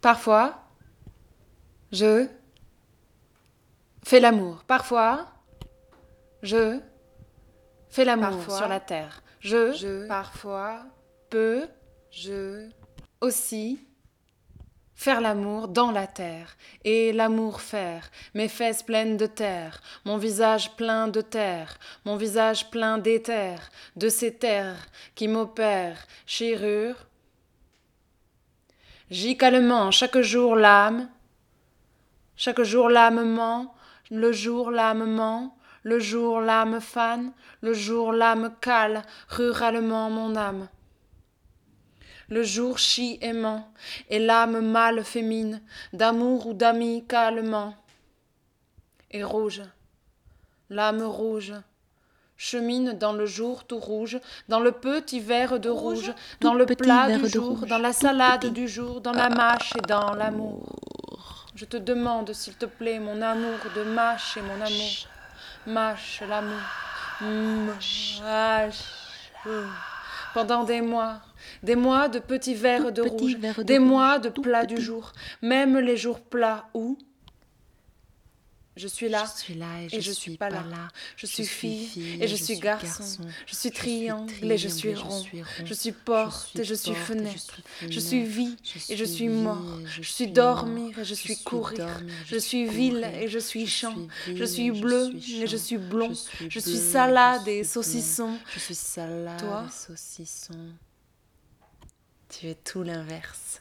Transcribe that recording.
Parfois, je fais l'amour. Parfois, je fais l'amour sur la terre. Je, Je. parfois, peux, Je. aussi faire l'amour dans la terre, et l'amour faire, mes fesses pleines de terre, mon visage plein de terre, mon visage plein d'éther, de ces terres qui m'opèrent, chérure. J'y calmement chaque jour l'âme, chaque jour l'âme ment, le jour l'âme ment, le jour l'âme fan, le jour l'âme cale, ruralement mon âme. Le jour chie aimant, et l'âme mâle fémine, d'amour ou d'amis calmant. Et rouge, l'âme rouge, chemine dans le jour tout rouge, dans le petit verre de rouge, dans le plat du jour, rouge, dans la salade petit. du jour, dans la mâche et dans l'amour. Je te demande, s'il te plaît, mon amour, de mâcher mon amour. Mâche l'amour. Mâche. Pendant des mois, des mois de petits verres de rouge, verre de des rouge, mois de plats du jour, même les jours plats où je suis là, Je suis là et, et je suis pas là. Je suis fille et je suis garçon. Je suis triangle et je suis rond. Je suis porte et je suis fenêtre. Je suis vie et je suis mort. Je suis dormir et je suis courir. Je suis ville et je suis champ. Je suis bleu et je suis blond. Je suis salade et saucisson. Je suis salade Toi et saucisson. Tu es tout l'inverse.